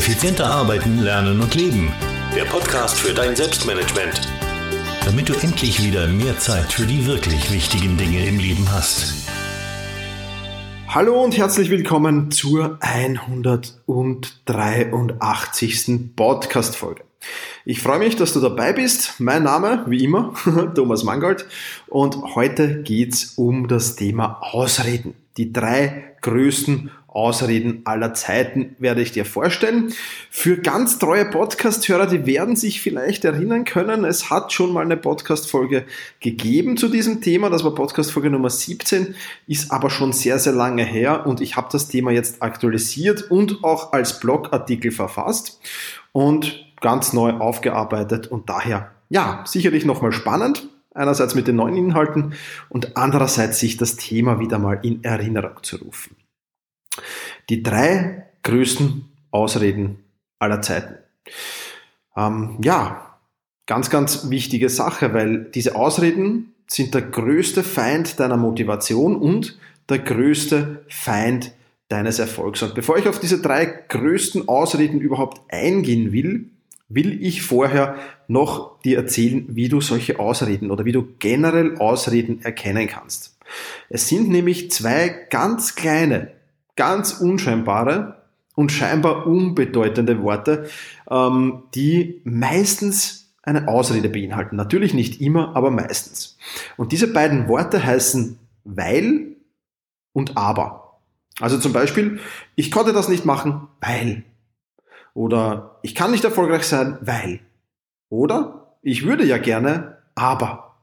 Effizienter arbeiten, lernen und leben. Der Podcast für dein Selbstmanagement. Damit du endlich wieder mehr Zeit für die wirklich wichtigen Dinge im Leben hast. Hallo und herzlich willkommen zur 183. Podcast-Folge. Ich freue mich, dass du dabei bist. Mein Name, wie immer, Thomas Mangold. Und heute geht's um das Thema Ausreden. Die drei größten Ausreden aller Zeiten werde ich dir vorstellen. Für ganz treue Podcast-Hörer, die werden sich vielleicht erinnern können, es hat schon mal eine Podcast-Folge gegeben zu diesem Thema. Das war Podcast-Folge Nummer 17, ist aber schon sehr, sehr lange her und ich habe das Thema jetzt aktualisiert und auch als Blogartikel verfasst und ganz neu aufgearbeitet und daher, ja, sicherlich nochmal spannend. Einerseits mit den neuen Inhalten und andererseits sich das Thema wieder mal in Erinnerung zu rufen. Die drei größten Ausreden aller Zeiten. Ähm, ja, ganz, ganz wichtige Sache, weil diese Ausreden sind der größte Feind deiner Motivation und der größte Feind deines Erfolgs. Und bevor ich auf diese drei größten Ausreden überhaupt eingehen will, will ich vorher noch dir erzählen, wie du solche Ausreden oder wie du generell Ausreden erkennen kannst. Es sind nämlich zwei ganz kleine, ganz unscheinbare und scheinbar unbedeutende Worte, ähm, die meistens eine Ausrede beinhalten. Natürlich nicht immer, aber meistens. Und diese beiden Worte heißen weil und aber. Also zum Beispiel, ich konnte das nicht machen, weil. Oder ich kann nicht erfolgreich sein, weil. Oder ich würde ja gerne, aber.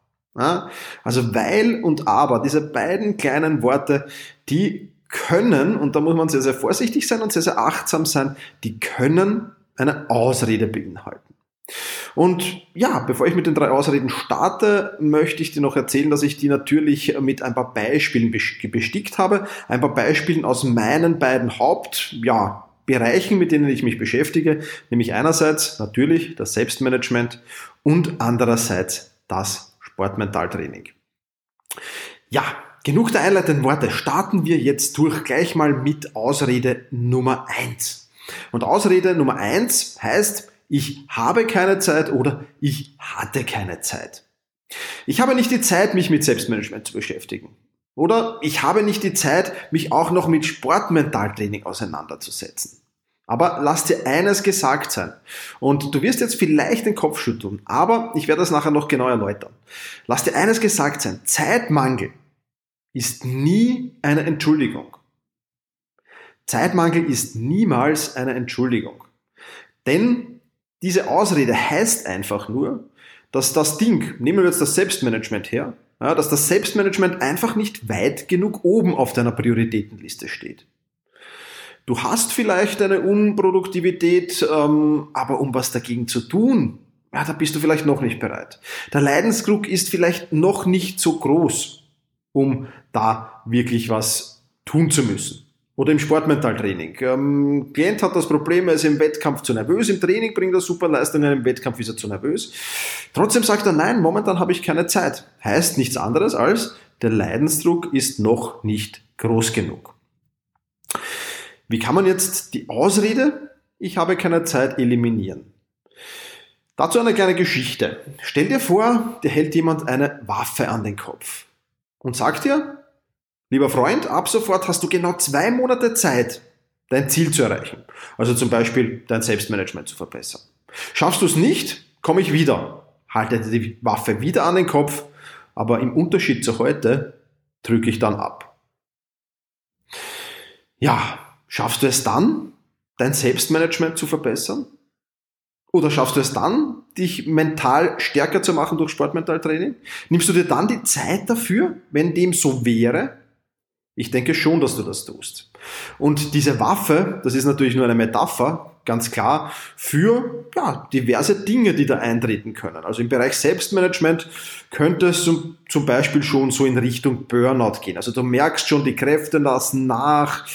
Also weil und aber, diese beiden kleinen Worte, die können, und da muss man sehr, sehr vorsichtig sein und sehr, sehr achtsam sein, die können eine Ausrede beinhalten. Und ja, bevor ich mit den drei Ausreden starte, möchte ich dir noch erzählen, dass ich die natürlich mit ein paar Beispielen bestickt habe. Ein paar Beispielen aus meinen beiden Haupt, ja, Bereichen, mit denen ich mich beschäftige, nämlich einerseits natürlich das Selbstmanagement und andererseits das Sportmentaltraining. Ja, Genug der einleitenden Worte. Starten wir jetzt durch gleich mal mit Ausrede Nummer eins. Und Ausrede Nummer eins heißt, ich habe keine Zeit oder ich hatte keine Zeit. Ich habe nicht die Zeit, mich mit Selbstmanagement zu beschäftigen. Oder ich habe nicht die Zeit, mich auch noch mit Sportmentaltraining auseinanderzusetzen. Aber lass dir eines gesagt sein. Und du wirst jetzt vielleicht den Kopf schütteln, aber ich werde das nachher noch genau erläutern. Lass dir eines gesagt sein. Zeitmangel ist nie eine Entschuldigung. Zeitmangel ist niemals eine Entschuldigung. Denn diese Ausrede heißt einfach nur, dass das Ding, nehmen wir jetzt das Selbstmanagement her, ja, dass das Selbstmanagement einfach nicht weit genug oben auf deiner Prioritätenliste steht. Du hast vielleicht eine Unproduktivität, ähm, aber um was dagegen zu tun, ja, da bist du vielleicht noch nicht bereit. Der Leidensdruck ist vielleicht noch nicht so groß um da wirklich was tun zu müssen. Oder im Sportmentaltraining. Ähm, Klient hat das Problem, er ist im Wettkampf zu nervös, im Training bringt er super Leistungen, im Wettkampf ist er zu nervös. Trotzdem sagt er, nein, momentan habe ich keine Zeit. Heißt nichts anderes als, der Leidensdruck ist noch nicht groß genug. Wie kann man jetzt die Ausrede, ich habe keine Zeit, eliminieren? Dazu eine kleine Geschichte. Stell dir vor, dir hält jemand eine Waffe an den Kopf und sagt dir, lieber Freund, ab sofort hast du genau zwei Monate Zeit, dein Ziel zu erreichen. Also zum Beispiel dein Selbstmanagement zu verbessern. Schaffst du es nicht, komme ich wieder, halte die Waffe wieder an den Kopf, aber im Unterschied zu heute drücke ich dann ab. Ja, schaffst du es dann, dein Selbstmanagement zu verbessern? Oder schaffst du es dann, dich mental stärker zu machen durch Sportmentaltraining? Nimmst du dir dann die Zeit dafür, wenn dem so wäre? Ich denke schon, dass du das tust. Und diese Waffe, das ist natürlich nur eine Metapher, ganz klar, für ja, diverse Dinge, die da eintreten können. Also im Bereich Selbstmanagement könnte es zum, zum Beispiel schon so in Richtung Burnout gehen. Also du merkst schon, die Kräfte lassen nach,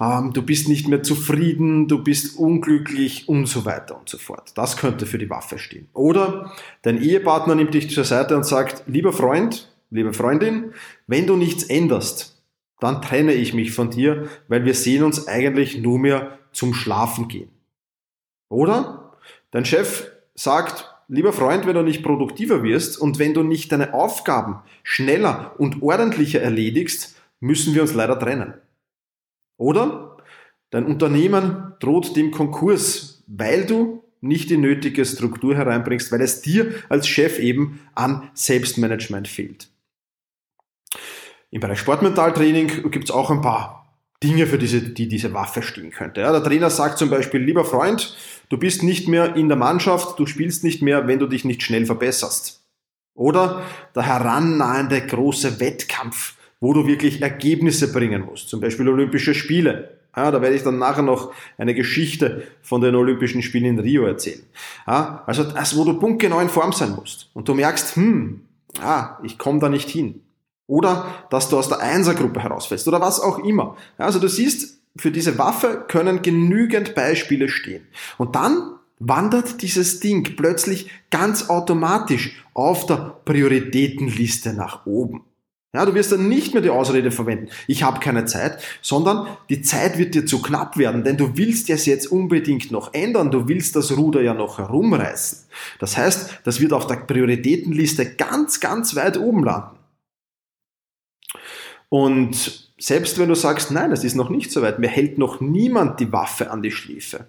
ähm, du bist nicht mehr zufrieden, du bist unglücklich und so weiter und so fort. Das könnte für die Waffe stehen. Oder dein Ehepartner nimmt dich zur Seite und sagt, lieber Freund, liebe Freundin, wenn du nichts änderst, dann trenne ich mich von dir, weil wir sehen uns eigentlich nur mehr zum Schlafen gehen. Oder dein Chef sagt, lieber Freund, wenn du nicht produktiver wirst und wenn du nicht deine Aufgaben schneller und ordentlicher erledigst, müssen wir uns leider trennen. Oder dein Unternehmen droht dem Konkurs, weil du nicht die nötige Struktur hereinbringst, weil es dir als Chef eben an Selbstmanagement fehlt. Im Bereich Sportmentaltraining gibt es auch ein paar Dinge, für diese, die diese Waffe stehen könnte. Ja, der Trainer sagt zum Beispiel, lieber Freund, du bist nicht mehr in der Mannschaft, du spielst nicht mehr, wenn du dich nicht schnell verbesserst. Oder der herannahende große Wettkampf, wo du wirklich Ergebnisse bringen musst, zum Beispiel Olympische Spiele. Ja, da werde ich dann nachher noch eine Geschichte von den Olympischen Spielen in Rio erzählen. Ja, also das, wo du punktgenau in Form sein musst und du merkst, hm, ah, ich komme da nicht hin. Oder dass du aus der Einsergruppe herausfällst oder was auch immer. Ja, also du siehst, für diese Waffe können genügend Beispiele stehen. Und dann wandert dieses Ding plötzlich ganz automatisch auf der Prioritätenliste nach oben. Ja, du wirst dann nicht mehr die Ausrede verwenden, ich habe keine Zeit, sondern die Zeit wird dir zu knapp werden, denn du willst es jetzt unbedingt noch ändern, du willst das Ruder ja noch herumreißen. Das heißt, das wird auf der Prioritätenliste ganz, ganz weit oben landen. Und selbst wenn du sagst, nein, es ist noch nicht so weit, mir hält noch niemand die Waffe an die Schläfe.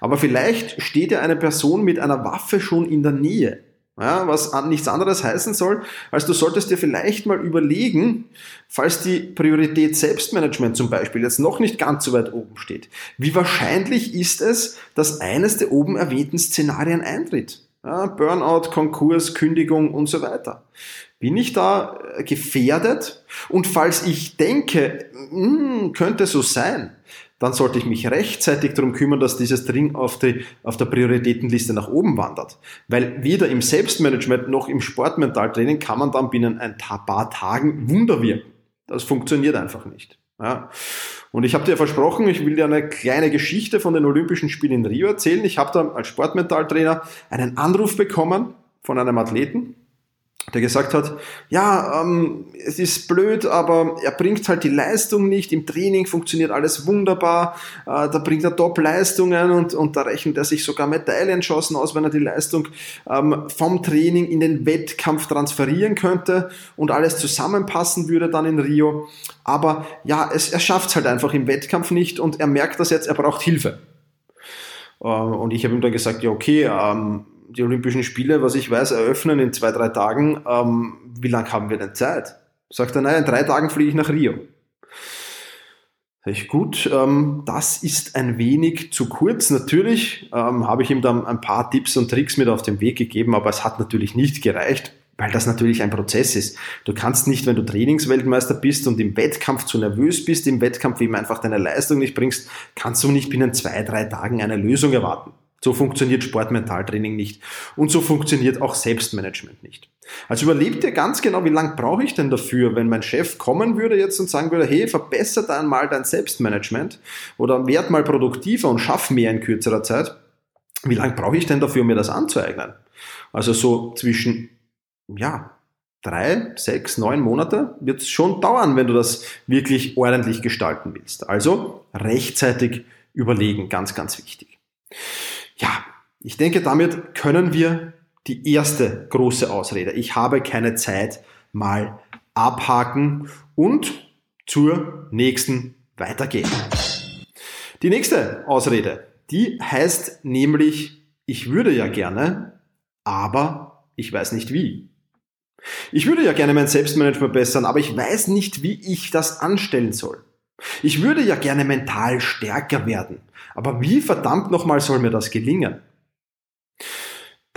Aber vielleicht steht ja eine Person mit einer Waffe schon in der Nähe. Ja, was nichts anderes heißen soll, als du solltest dir vielleicht mal überlegen, falls die Priorität Selbstmanagement zum Beispiel jetzt noch nicht ganz so weit oben steht, wie wahrscheinlich ist es, dass eines der oben erwähnten Szenarien eintritt? Ja, Burnout, Konkurs, Kündigung und so weiter. Bin ich da äh, gefährdet? Und falls ich denke, mh, hm, könnte so sein, dann sollte ich mich rechtzeitig darum kümmern, dass dieses Ding auf, die, auf der Prioritätenliste nach oben wandert. Weil weder im Selbstmanagement noch im Sportmentaltraining kann man dann binnen ein paar Tagen Wunder wirken. Das funktioniert einfach nicht. Ja. Und ich habe dir versprochen, ich will dir eine kleine Geschichte von den Olympischen Spielen in Rio erzählen. Ich habe da als Sportmentaltrainer einen Anruf bekommen von einem Athleten, der gesagt hat, ja, ähm, es ist blöd, aber er bringt halt die Leistung nicht. Im Training funktioniert alles wunderbar. Äh, da bringt er Top-Leistungen und, und da rechnet er sich sogar Medaillenchancen aus, wenn er die Leistung ähm, vom Training in den Wettkampf transferieren könnte und alles zusammenpassen würde dann in Rio. Aber ja, es, er schafft es halt einfach im Wettkampf nicht und er merkt das jetzt, er braucht Hilfe. Äh, und ich habe ihm dann gesagt, ja, okay, ähm, die Olympischen Spiele, was ich weiß, eröffnen in zwei, drei Tagen. Ähm, wie lange haben wir denn Zeit? Sagt er, naja, in drei Tagen fliege ich nach Rio. Sag ich, gut, ähm, das ist ein wenig zu kurz. Natürlich ähm, habe ich ihm dann ein paar Tipps und Tricks mit auf den Weg gegeben, aber es hat natürlich nicht gereicht, weil das natürlich ein Prozess ist. Du kannst nicht, wenn du Trainingsweltmeister bist und im Wettkampf zu nervös bist, im Wettkampf eben einfach deine Leistung nicht bringst, kannst du nicht binnen zwei, drei Tagen eine Lösung erwarten. So funktioniert Sportmentaltraining nicht. Und so funktioniert auch Selbstmanagement nicht. Also überlebt dir ganz genau, wie lange brauche ich denn dafür, wenn mein Chef kommen würde jetzt und sagen würde, hey, verbessere dann mal dein Selbstmanagement oder werd mal produktiver und schaff mehr in kürzerer Zeit. Wie lange brauche ich denn dafür, mir das anzueignen? Also so zwischen, ja, drei, sechs, neun Monate wird es schon dauern, wenn du das wirklich ordentlich gestalten willst. Also rechtzeitig überlegen, ganz, ganz wichtig. Ja, ich denke, damit können wir die erste große Ausrede, ich habe keine Zeit, mal abhaken und zur nächsten weitergehen. Die nächste Ausrede, die heißt nämlich, ich würde ja gerne, aber ich weiß nicht wie. Ich würde ja gerne mein Selbstmanagement verbessern, aber ich weiß nicht, wie ich das anstellen soll. Ich würde ja gerne mental stärker werden, aber wie verdammt nochmal soll mir das gelingen?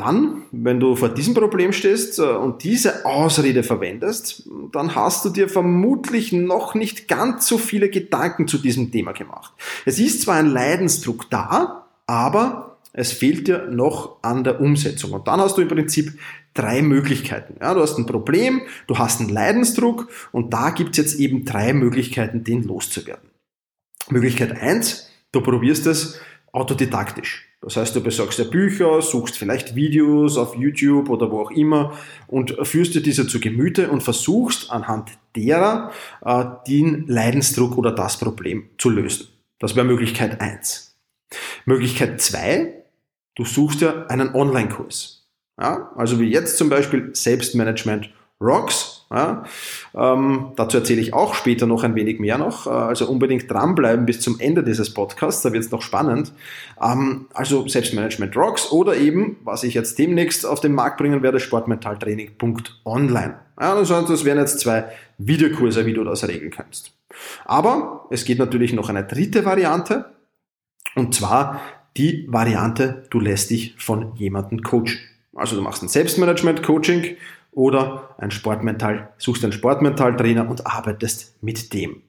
Dann, wenn du vor diesem Problem stehst äh, und diese Ausrede verwendest, dann hast du dir vermutlich noch nicht ganz so viele Gedanken zu diesem Thema gemacht. Es ist zwar ein Leidensdruck da, aber es fehlt dir noch an der Umsetzung. Und dann hast du im Prinzip drei Möglichkeiten. Ja, du hast ein Problem, du hast einen Leidensdruck und da gibt es jetzt eben drei Möglichkeiten, den loszuwerden. Möglichkeit eins: du probierst es autodidaktisch. Das heißt, du besorgst dir Bücher, suchst vielleicht Videos auf YouTube oder wo auch immer und führst dir diese zu Gemüte und versuchst anhand derer äh, den Leidensdruck oder das Problem zu lösen. Das wäre Möglichkeit eins. Möglichkeit zwei du suchst ja einen Online-Kurs. Ja? Also wie jetzt zum Beispiel Selbstmanagement Rocks. Ja, ähm, dazu erzähle ich auch später noch ein wenig mehr noch. Äh, also unbedingt dranbleiben bis zum Ende dieses Podcasts, da wird es noch spannend. Ähm, also Selbstmanagement Rocks oder eben, was ich jetzt demnächst auf den Markt bringen werde, sportmentaltraining.online. Ja, also das wären jetzt zwei Videokurse, wie du das regeln kannst. Aber es geht natürlich noch eine dritte Variante und zwar die Variante, du lässt dich von jemandem coachen. Also du machst ein Selbstmanagement-Coaching oder ein Sportmental, suchst einen Sportmentaltrainer und arbeitest mit dem.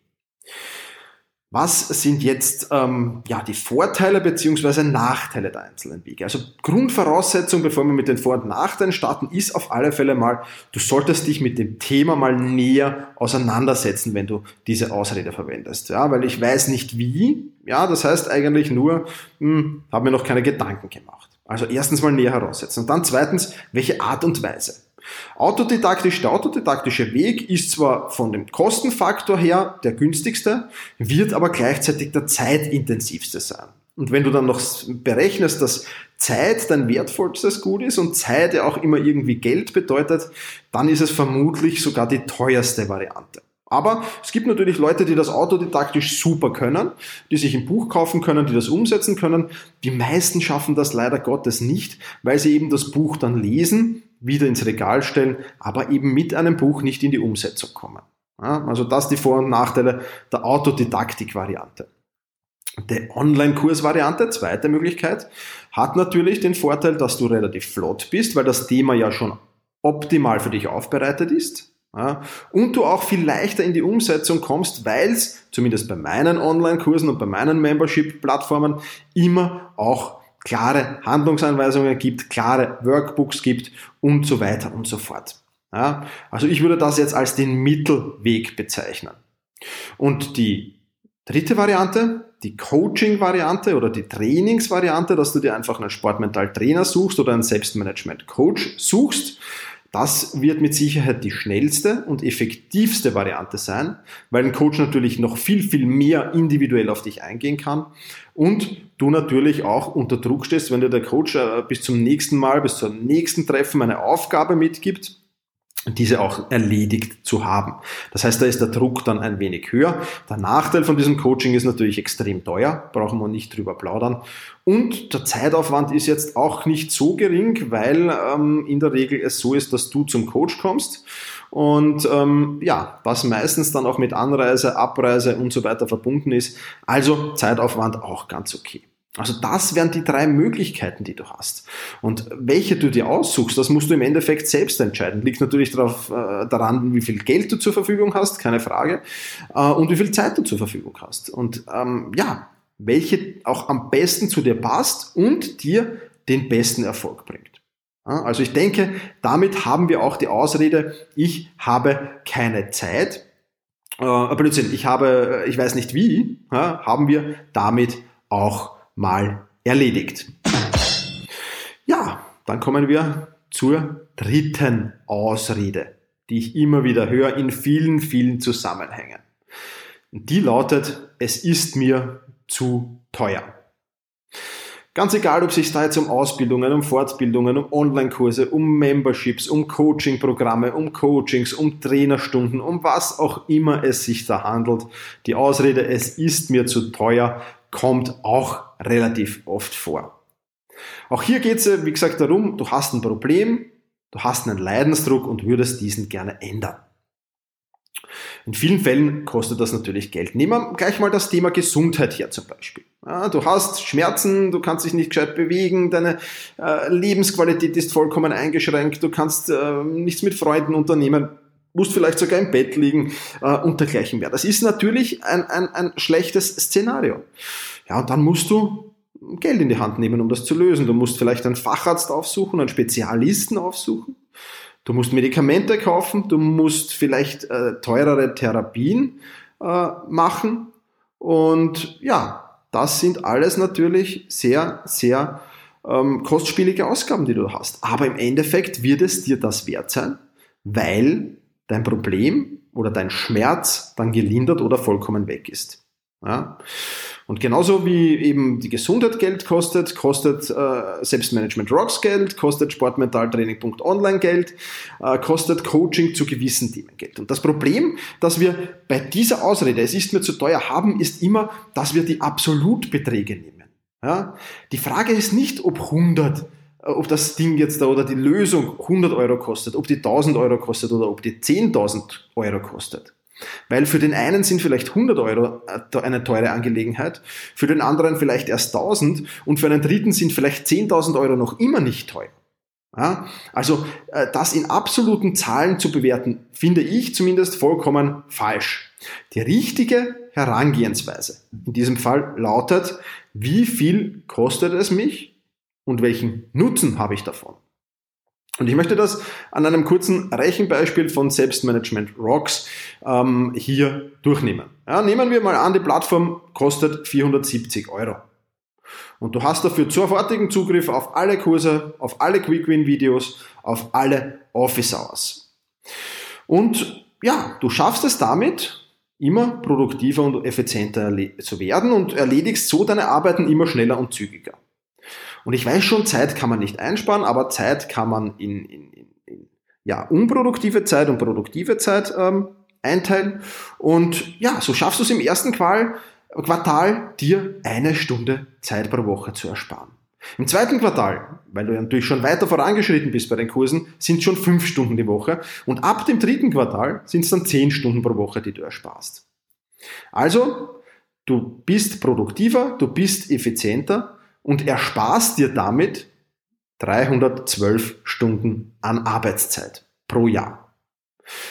Was sind jetzt ähm, ja, die Vorteile beziehungsweise Nachteile der einzelnen Wege? Also Grundvoraussetzung, bevor wir mit den Vor- und Nachteilen starten, ist auf alle Fälle mal, du solltest dich mit dem Thema mal näher auseinandersetzen, wenn du diese Ausrede verwendest. Ja, weil ich weiß nicht wie. Ja, das heißt eigentlich nur, hm, habe mir noch keine Gedanken gemacht. Also erstens mal näher heraussetzen und dann zweitens, welche Art und Weise. Autodidaktisch, der autodidaktische Weg ist zwar von dem Kostenfaktor her der günstigste, wird aber gleichzeitig der zeitintensivste sein. Und wenn du dann noch berechnest, dass Zeit dein wertvollstes Gut ist und Zeit ja auch immer irgendwie Geld bedeutet, dann ist es vermutlich sogar die teuerste Variante. Aber es gibt natürlich Leute, die das autodidaktisch super können, die sich ein Buch kaufen können, die das umsetzen können. Die meisten schaffen das leider Gottes nicht, weil sie eben das Buch dann lesen, wieder ins Regal stellen, aber eben mit einem Buch nicht in die Umsetzung kommen. Ja, also das die Vor- und Nachteile der Autodidaktik-Variante. Die Online-Kurs-Variante, zweite Möglichkeit, hat natürlich den Vorteil, dass du relativ flott bist, weil das Thema ja schon optimal für dich aufbereitet ist. Ja, und du auch viel leichter in die Umsetzung kommst, weil es, zumindest bei meinen Online-Kursen und bei meinen Membership-Plattformen, immer auch klare Handlungsanweisungen gibt, klare Workbooks gibt und so weiter und so fort. Ja, also ich würde das jetzt als den Mittelweg bezeichnen. Und die dritte Variante, die Coaching-Variante oder die Trainingsvariante, dass du dir einfach einen Sportmental-Trainer suchst oder einen Selbstmanagement-Coach suchst, das wird mit Sicherheit die schnellste und effektivste Variante sein, weil ein Coach natürlich noch viel, viel mehr individuell auf dich eingehen kann. Und du natürlich auch unter Druck stehst, wenn dir der Coach äh, bis zum nächsten Mal, bis zum nächsten Treffen eine Aufgabe mitgibt diese auch erledigt zu haben. Das heißt, da ist der Druck dann ein wenig höher. Der Nachteil von diesem Coaching ist natürlich extrem teuer, brauchen wir nicht drüber plaudern. Und der Zeitaufwand ist jetzt auch nicht so gering, weil ähm, in der Regel es so ist, dass du zum Coach kommst und ähm, ja, was meistens dann auch mit Anreise, Abreise und so weiter verbunden ist. Also Zeitaufwand auch ganz okay. Also das wären die drei Möglichkeiten, die du hast. Und welche du dir aussuchst, das musst du im Endeffekt selbst entscheiden. Liegt natürlich darauf, äh, daran, wie viel Geld du zur Verfügung hast, keine Frage, äh, und wie viel Zeit du zur Verfügung hast. Und ähm, ja, welche auch am besten zu dir passt und dir den besten Erfolg bringt. Ja, also ich denke, damit haben wir auch die Ausrede, ich habe keine Zeit. Äh, Blödsinn, ich habe, ich weiß nicht wie, ja, haben wir damit auch mal erledigt. Ja, dann kommen wir zur dritten Ausrede, die ich immer wieder höre in vielen, vielen Zusammenhängen. Die lautet, es ist mir zu teuer. Ganz egal, ob es sich da jetzt um Ausbildungen, um Fortbildungen, um Online-Kurse, um Memberships, um Coaching-Programme, um Coachings, um Trainerstunden, um was auch immer es sich da handelt. Die Ausrede, es ist mir zu teuer, kommt auch relativ oft vor. Auch hier geht es, wie gesagt, darum, du hast ein Problem, du hast einen Leidensdruck und würdest diesen gerne ändern. In vielen Fällen kostet das natürlich Geld. Nehmen wir gleich mal das Thema Gesundheit her zum Beispiel. Ja, du hast Schmerzen, du kannst dich nicht gescheit bewegen, deine äh, Lebensqualität ist vollkommen eingeschränkt, du kannst äh, nichts mit Freunden unternehmen, musst vielleicht sogar im Bett liegen äh, und dergleichen mehr. Das ist natürlich ein, ein, ein schlechtes Szenario. Ja, und dann musst du Geld in die Hand nehmen, um das zu lösen. Du musst vielleicht einen Facharzt aufsuchen, einen Spezialisten aufsuchen. Du musst Medikamente kaufen, du musst vielleicht äh, teurere Therapien äh, machen. Und ja, das sind alles natürlich sehr, sehr ähm, kostspielige Ausgaben, die du hast. Aber im Endeffekt wird es dir das wert sein, weil dein Problem oder dein Schmerz dann gelindert oder vollkommen weg ist. Ja? Und genauso wie eben die Gesundheit Geld kostet, kostet äh, Selbstmanagement Rocks Geld, kostet Sportmentaltraining.online Geld, äh, kostet Coaching zu gewissen Themen Geld. Und das Problem, dass wir bei dieser Ausrede, es ist mir zu teuer, haben, ist immer, dass wir die Absolutbeträge nehmen. Ja? Die Frage ist nicht, ob 100 äh, ob das Ding jetzt da oder die Lösung 100 Euro kostet, ob die 1000 Euro kostet oder ob die 10.000 Euro kostet. Weil für den einen sind vielleicht 100 Euro äh, eine teure Angelegenheit, für den anderen vielleicht erst 1000 und für einen dritten sind vielleicht 10.000 Euro noch immer nicht teuer. Ja, also äh, das in absoluten Zahlen zu bewerten, finde ich zumindest vollkommen falsch. Die richtige Herangehensweise in diesem Fall lautet, wie viel kostet es mich und welchen Nutzen habe ich davon? Und ich möchte das an einem kurzen Rechenbeispiel von Selbstmanagement Rocks ähm, hier durchnehmen. Ja, nehmen wir mal an, die Plattform kostet 470 Euro. Und du hast dafür sofortigen Zugriff auf alle Kurse, auf alle Quick-Win-Videos, auf alle Office Hours. Und ja, du schaffst es damit, immer produktiver und effizienter zu werden und erledigst so deine Arbeiten immer schneller und zügiger. Und ich weiß schon, Zeit kann man nicht einsparen, aber Zeit kann man in, in, in, ja, unproduktive Zeit und produktive Zeit ähm, einteilen. Und ja, so schaffst du es im ersten Quartal, Quartal, dir eine Stunde Zeit pro Woche zu ersparen. Im zweiten Quartal, weil du ja natürlich schon weiter vorangeschritten bist bei den Kursen, sind schon fünf Stunden die Woche. Und ab dem dritten Quartal sind es dann zehn Stunden pro Woche, die du ersparst. Also, du bist produktiver, du bist effizienter und ersparst dir damit 312 Stunden an Arbeitszeit pro Jahr.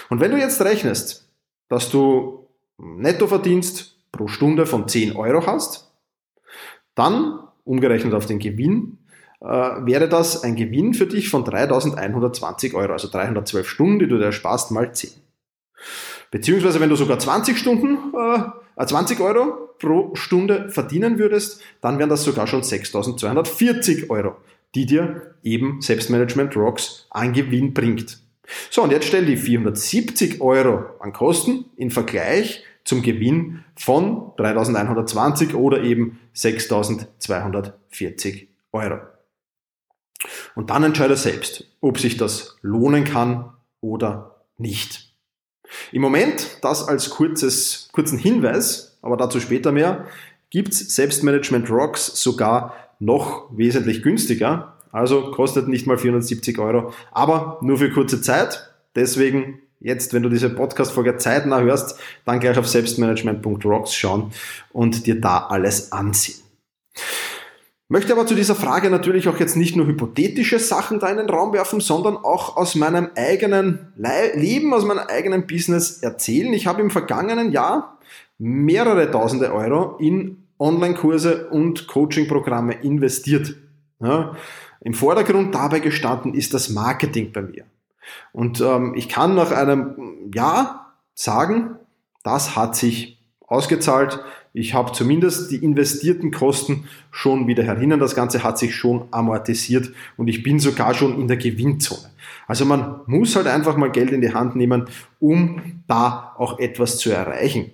Und wenn du jetzt rechnest, dass du Nettoverdienst pro Stunde von 10 Euro hast, dann, umgerechnet auf den Gewinn, äh, wäre das ein Gewinn für dich von 3120 Euro, also 312 Stunden, die du dir ersparst, mal 10. Beziehungsweise wenn du sogar 20 Stunden, äh, 20 äh, Euro pro Stunde verdienen würdest, dann wären das sogar schon 6.240 Euro, die dir eben Selbstmanagement Rocks an Gewinn bringt. So, und jetzt stell die 470 Euro an Kosten in Vergleich zum Gewinn von 3.120 oder eben 6.240 Euro. Und dann entscheide selbst, ob sich das lohnen kann oder nicht. Im Moment, das als kurzes, kurzen Hinweis, aber dazu später mehr, gibt's Selbstmanagement Rocks sogar noch wesentlich günstiger. Also kostet nicht mal 470 Euro, aber nur für kurze Zeit. Deswegen jetzt, wenn du diese Podcast-Folge zeitnah hörst, dann gleich auf selbstmanagement.rocks schauen und dir da alles ansehen. Möchte aber zu dieser Frage natürlich auch jetzt nicht nur hypothetische Sachen da in den Raum werfen, sondern auch aus meinem eigenen Leben, aus meinem eigenen Business erzählen. Ich habe im vergangenen Jahr mehrere tausende Euro in Online-Kurse und Coaching-Programme investiert. Ja, Im Vordergrund dabei gestanden ist das Marketing bei mir. Und ähm, ich kann nach einem Jahr sagen, das hat sich ausgezahlt. Ich habe zumindest die investierten Kosten schon wieder herinnen. Das Ganze hat sich schon amortisiert und ich bin sogar schon in der Gewinnzone. Also man muss halt einfach mal Geld in die Hand nehmen, um da auch etwas zu erreichen.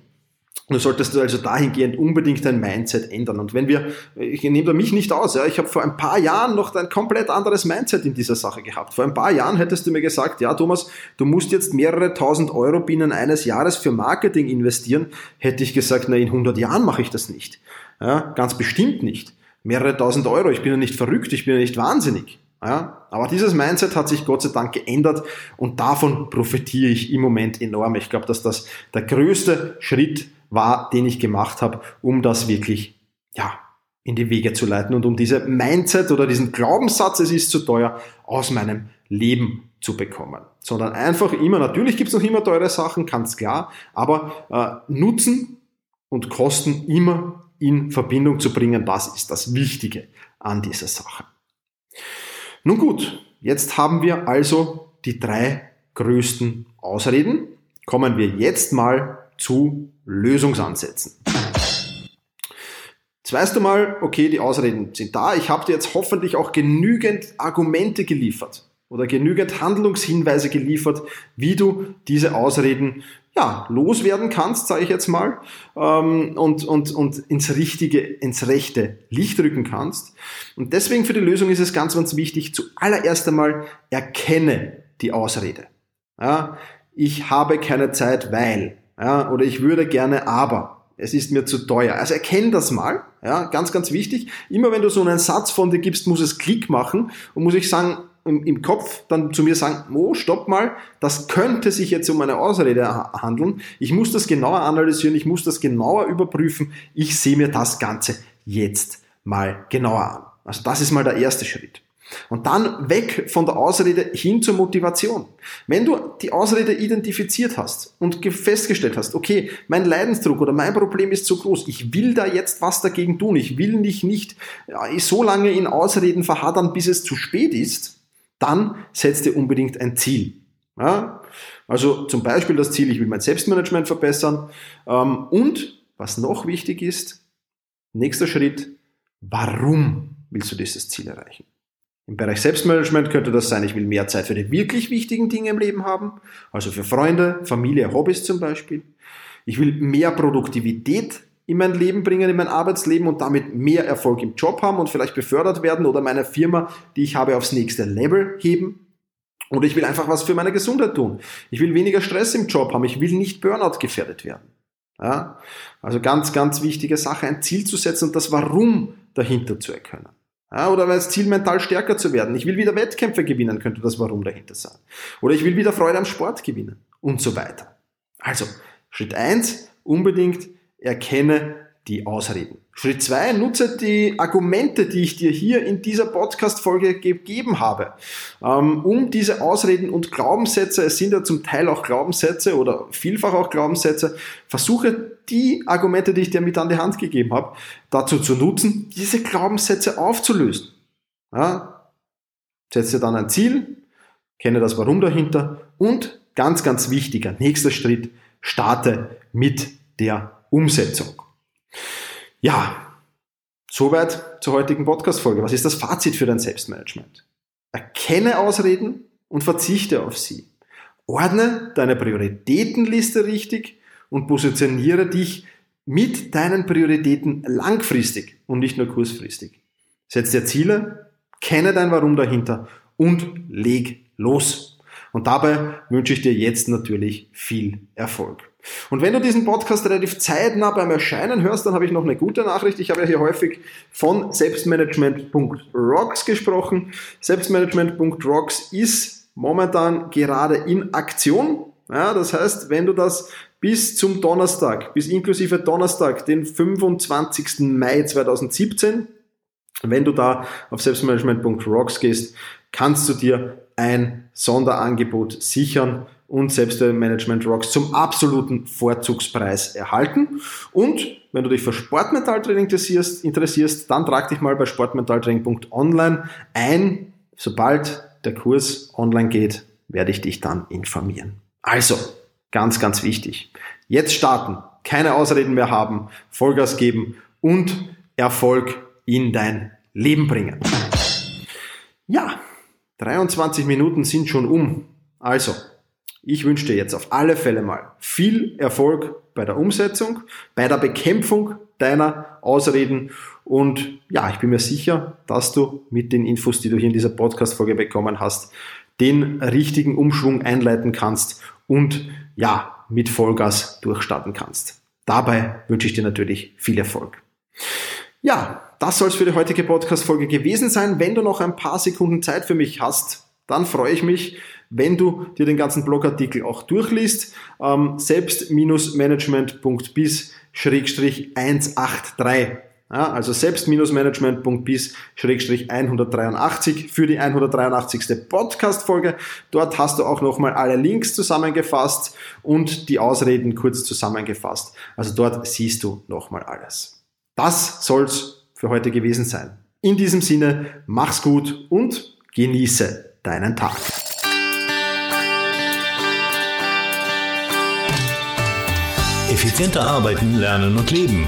Du solltest also dahingehend unbedingt dein Mindset ändern. Und wenn wir, ich nehme da mich nicht aus, ja, ich habe vor ein paar Jahren noch ein komplett anderes Mindset in dieser Sache gehabt. Vor ein paar Jahren hättest du mir gesagt, ja Thomas, du musst jetzt mehrere tausend Euro binnen eines Jahres für Marketing investieren. Hätte ich gesagt, na in 100 Jahren mache ich das nicht. Ja, ganz bestimmt nicht. Mehrere tausend Euro, ich bin ja nicht verrückt, ich bin ja nicht wahnsinnig. Ja, aber dieses Mindset hat sich Gott sei Dank geändert und davon profitiere ich im Moment enorm. Ich glaube, dass das der größte Schritt war, den ich gemacht habe, um das wirklich, ja, in die Wege zu leiten und um diese Mindset oder diesen Glaubenssatz, es ist zu teuer, aus meinem Leben zu bekommen. Sondern einfach immer, natürlich gibt es noch immer teure Sachen, ganz klar, aber äh, Nutzen und Kosten immer in Verbindung zu bringen, das ist das Wichtige an dieser Sache. Nun gut, jetzt haben wir also die drei größten Ausreden. Kommen wir jetzt mal zu Lösungsansätzen. Jetzt weißt du mal, okay, die Ausreden sind da. Ich habe dir jetzt hoffentlich auch genügend Argumente geliefert oder genügend Handlungshinweise geliefert, wie du diese Ausreden ja, loswerden kannst, sage ich jetzt mal, ähm, und, und, und ins richtige, ins rechte Licht rücken kannst. Und deswegen für die Lösung ist es ganz, ganz wichtig, zuallererst einmal erkenne die Ausrede. Ja, ich habe keine Zeit, weil, ja, oder ich würde gerne, aber es ist mir zu teuer. Also erkenn das mal, ja, ganz, ganz wichtig. Immer wenn du so einen Satz von dir gibst, muss es Klick machen und muss ich sagen, im, im Kopf dann zu mir sagen, oh, stopp mal, das könnte sich jetzt um eine Ausrede handeln. Ich muss das genauer analysieren, ich muss das genauer überprüfen. Ich sehe mir das Ganze jetzt mal genauer an. Also das ist mal der erste Schritt. Und dann weg von der Ausrede hin zur Motivation. Wenn du die Ausrede identifiziert hast und festgestellt hast, okay, mein Leidensdruck oder mein Problem ist so groß, ich will da jetzt was dagegen tun, ich will mich nicht so lange in Ausreden verhadern, bis es zu spät ist, dann setz dir unbedingt ein Ziel. Ja? Also zum Beispiel das Ziel, ich will mein Selbstmanagement verbessern. Ähm, und was noch wichtig ist, nächster Schritt, warum willst du dieses Ziel erreichen? Im Bereich Selbstmanagement könnte das sein, ich will mehr Zeit für die wirklich wichtigen Dinge im Leben haben, also für Freunde, Familie, Hobbys zum Beispiel. Ich will mehr Produktivität in mein Leben bringen, in mein Arbeitsleben und damit mehr Erfolg im Job haben und vielleicht befördert werden oder meine Firma, die ich habe, aufs nächste Level heben. Oder ich will einfach was für meine Gesundheit tun. Ich will weniger Stress im Job haben. Ich will nicht Burnout gefährdet werden. Ja? Also ganz, ganz wichtige Sache, ein Ziel zu setzen und das Warum dahinter zu erkennen. Ja, oder das Ziel, mental stärker zu werden. Ich will wieder Wettkämpfe gewinnen, könnte das Warum dahinter sein. Oder ich will wieder Freude am Sport gewinnen und so weiter. Also, Schritt eins unbedingt erkenne die Ausreden. Schritt zwei, nutze die Argumente, die ich dir hier in dieser Podcast-Folge gegeben habe, ähm, um diese Ausreden und Glaubenssätze, es sind ja zum Teil auch Glaubenssätze oder vielfach auch Glaubenssätze, versuche die Argumente, die ich dir mit an die Hand gegeben habe, dazu zu nutzen, diese Glaubenssätze aufzulösen. Ja? Setze dir dann ein Ziel, kenne das Warum dahinter und ganz, ganz wichtiger, nächster Schritt, starte mit der Umsetzung. Ja, soweit zur heutigen Podcast-Folge. Was ist das Fazit für dein Selbstmanagement? Erkenne Ausreden und verzichte auf sie. Ordne deine Prioritätenliste richtig und positioniere dich mit deinen Prioritäten langfristig und nicht nur kurzfristig. Setz dir Ziele, kenne dein Warum dahinter und leg los. Und dabei wünsche ich dir jetzt natürlich viel Erfolg. Und wenn du diesen Podcast relativ zeitnah beim Erscheinen hörst, dann habe ich noch eine gute Nachricht. Ich habe ja hier häufig von Selbstmanagement.rocks gesprochen. Selbstmanagement.rocks ist momentan gerade in Aktion. Ja, das heißt, wenn du das bis zum Donnerstag, bis inklusive Donnerstag, den 25. Mai 2017, wenn du da auf selbstmanagement.rocks gehst, kannst du dir ein Sonderangebot sichern und Selbstmanagement Rocks zum absoluten Vorzugspreis erhalten. Und wenn du dich für Sportmentaltraining interessierst, interessierst, dann trag dich mal bei sportmentaltraining.online ein. Sobald der Kurs online geht, werde ich dich dann informieren. Also, ganz, ganz wichtig. Jetzt starten, keine Ausreden mehr haben, Vollgas geben und Erfolg in dein Leben bringen. Ja, 23 Minuten sind schon um. Also, ich wünsche dir jetzt auf alle Fälle mal viel Erfolg bei der Umsetzung, bei der Bekämpfung deiner Ausreden und ja, ich bin mir sicher, dass du mit den Infos, die du hier in dieser Podcast-Folge bekommen hast, den richtigen Umschwung einleiten kannst und ja, mit Vollgas durchstarten kannst. Dabei wünsche ich dir natürlich viel Erfolg. Ja, das soll es für die heutige Podcast-Folge gewesen sein. Wenn du noch ein paar Sekunden Zeit für mich hast, dann freue ich mich, wenn du dir den ganzen Blogartikel auch durchliest. Ähm, selbst-management.bis-183. Ja, also selbst-management.bis-183 für die 183. Podcast-Folge. Dort hast du auch nochmal alle Links zusammengefasst und die Ausreden kurz zusammengefasst. Also dort siehst du nochmal alles. Das soll's für heute gewesen sein. In diesem Sinne, mach's gut und genieße deinen Tag. Effizienter arbeiten, lernen und leben.